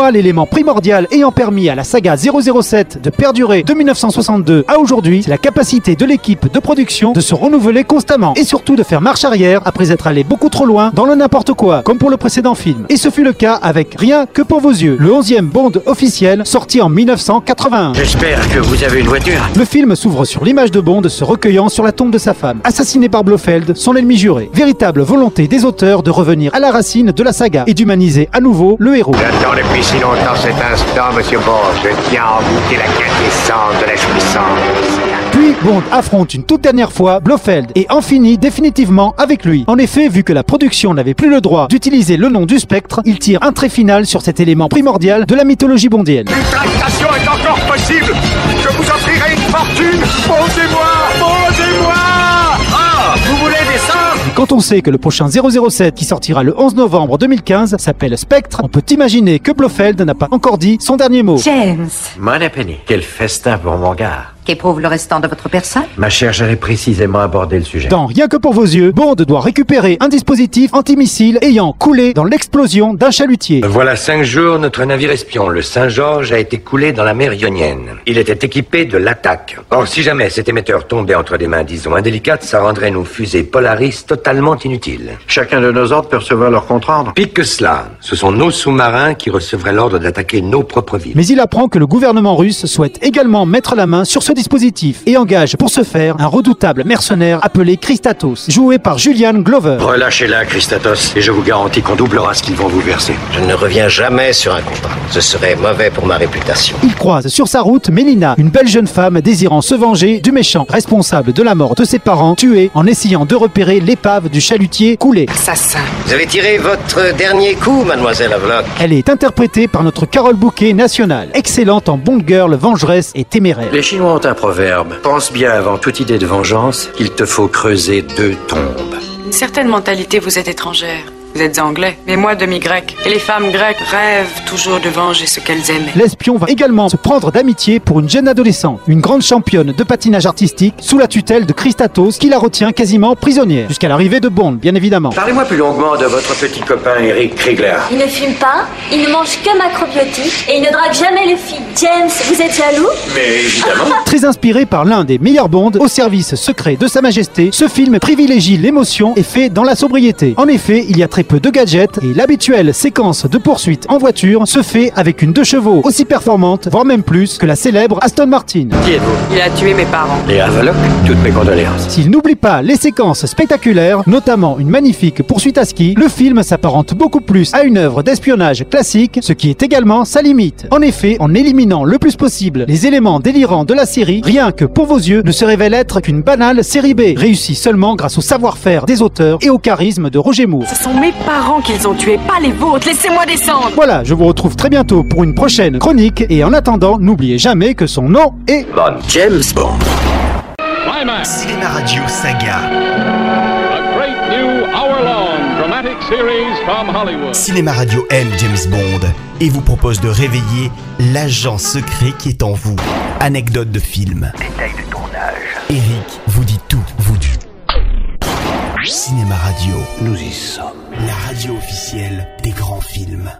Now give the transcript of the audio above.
Moi, l'élément primordial ayant permis à la saga 007 de perdurer de 1962 à aujourd'hui, c'est la capacité de l'équipe de production de se renouveler constamment et surtout de faire marche arrière après être allé beaucoup trop loin dans le n'importe quoi, comme pour le précédent film. Et ce fut le cas avec Rien que pour vos yeux, le 11e Bond officiel sorti en 1981. J'espère que vous avez une voiture. Le film s'ouvre sur l'image de Bond se recueillant sur la tombe de sa femme, assassiné par Blofeld, son ennemi juré. Véritable volonté des auteurs de revenir à la racine de la saga et d'humaniser à nouveau le héros. J'attends si longtemps cet instant, monsieur Bond. Je tiens à goûter la quintessence de la jouissance. Puis Bond affronte une toute dernière fois Blofeld et en finit définitivement avec lui. En effet, vu que la production n'avait plus le droit d'utiliser le nom du spectre, il tire un trait final sur cet élément primordial de la mythologie bondienne. Une tractation est encore possible. Je vous offrirai une fortune. Posez-moi, posez-moi. Quand on sait que le prochain 007 qui sortira le 11 novembre 2015 s'appelle Spectre, on peut imaginer que Blofeld n'a pas encore dit son dernier mot. James, Mon Penny, quel festin pour mon gars. Qu'éprouve le restant de votre personne? Ma chère, j'allais précisément aborder le sujet. Dans Rien que pour vos yeux, Bond doit récupérer un dispositif antimissile ayant coulé dans l'explosion d'un chalutier. Voilà cinq jours, notre navire espion, le Saint-Georges, a été coulé dans la mer Ionienne. Il était équipé de l'attaque. Or, si jamais cet émetteur tombait entre des mains, disons, indélicates, ça rendrait nos fusées Polaris totalement inutiles. Chacun de nos ordres peut recevoir leur contre-ordre. Pire que cela, ce sont nos sous-marins qui recevraient l'ordre d'attaquer nos propres villes. Mais il apprend que le gouvernement russe souhaite également mettre la main sur ce dispositif et engage pour ce faire un redoutable mercenaire appelé Christatos, joué par Julian Glover. Relâchez-la, Christatos, et je vous garantis qu'on doublera ce qu'ils vont vous verser. Je ne reviens jamais sur un contrat. Ce serait mauvais pour ma réputation. Il croise sur sa route Mélina, une belle jeune femme désirant se venger du méchant responsable de la mort de ses parents, tués en essayant de repérer l'épave du chalutier coulé. Assassin. Vous avez tiré votre dernier coup, mademoiselle Havelock. Elle est interprétée par notre Carole Bouquet nationale, excellente en Bond Girl, vengeresse et téméraire. Les Chinois un proverbe. Pense bien avant toute idée de vengeance qu'il te faut creuser deux tombes. Une certaine mentalité vous êtes étrangère. Vous êtes anglais, mais moi demi-grec. Et les femmes grecques rêvent toujours de venger ce qu'elles aimaient. L'espion va également se prendre d'amitié pour une jeune adolescente, une grande championne de patinage artistique sous la tutelle de Christatos qui la retient quasiment prisonnière, jusqu'à l'arrivée de Bond, bien évidemment. Parlez-moi plus longuement de votre petit copain Eric Kriegler. Il ne fume pas, il ne mange que macrobiotiques et il ne drague jamais les filles. James, vous êtes jaloux? Mais évidemment. Très inspiré par l'un des meilleurs Bonds au service secret de Sa Majesté, ce film privilégie l'émotion et fait dans la sobriété. En effet, il y a très peu de gadgets et l'habituelle séquence de poursuite en voiture se fait avec une deux chevaux aussi performante, voire même plus, que la célèbre Aston Martin. Qui êtes-vous? Il a tué mes parents. Les Havelock Toutes mes condoléances. S'il n'oublie pas les séquences spectaculaires, notamment une magnifique poursuite à ski, le film s'apparente beaucoup plus à une œuvre d'espionnage classique, ce qui est également sa limite. En effet, en éliminant le plus possible les éléments délirants de la série, rien que pour vos yeux ne se révèle être qu'une banale série B, réussie seulement grâce au savoir-faire des auteurs et au charisme de Roger Moore. Ce sont mes parents qu'ils ont tués, pas les vôtres. Laissez-moi descendre. Voilà, je vous retrouve très bientôt pour une prochaine chronique et en attendant, n'oubliez jamais que son nom est James Bond. Cinéma Radio Saga. a great new hour-long dramatic series from Hollywood. Cinéma Radio aime James Bond et vous propose de réveiller l'agent secret qui est en vous. Anecdote de film. Détails de tournage. Eric vous dit tout, vous dit. Cinéma Radio, Nous y sommes. La radio officielle des grands films.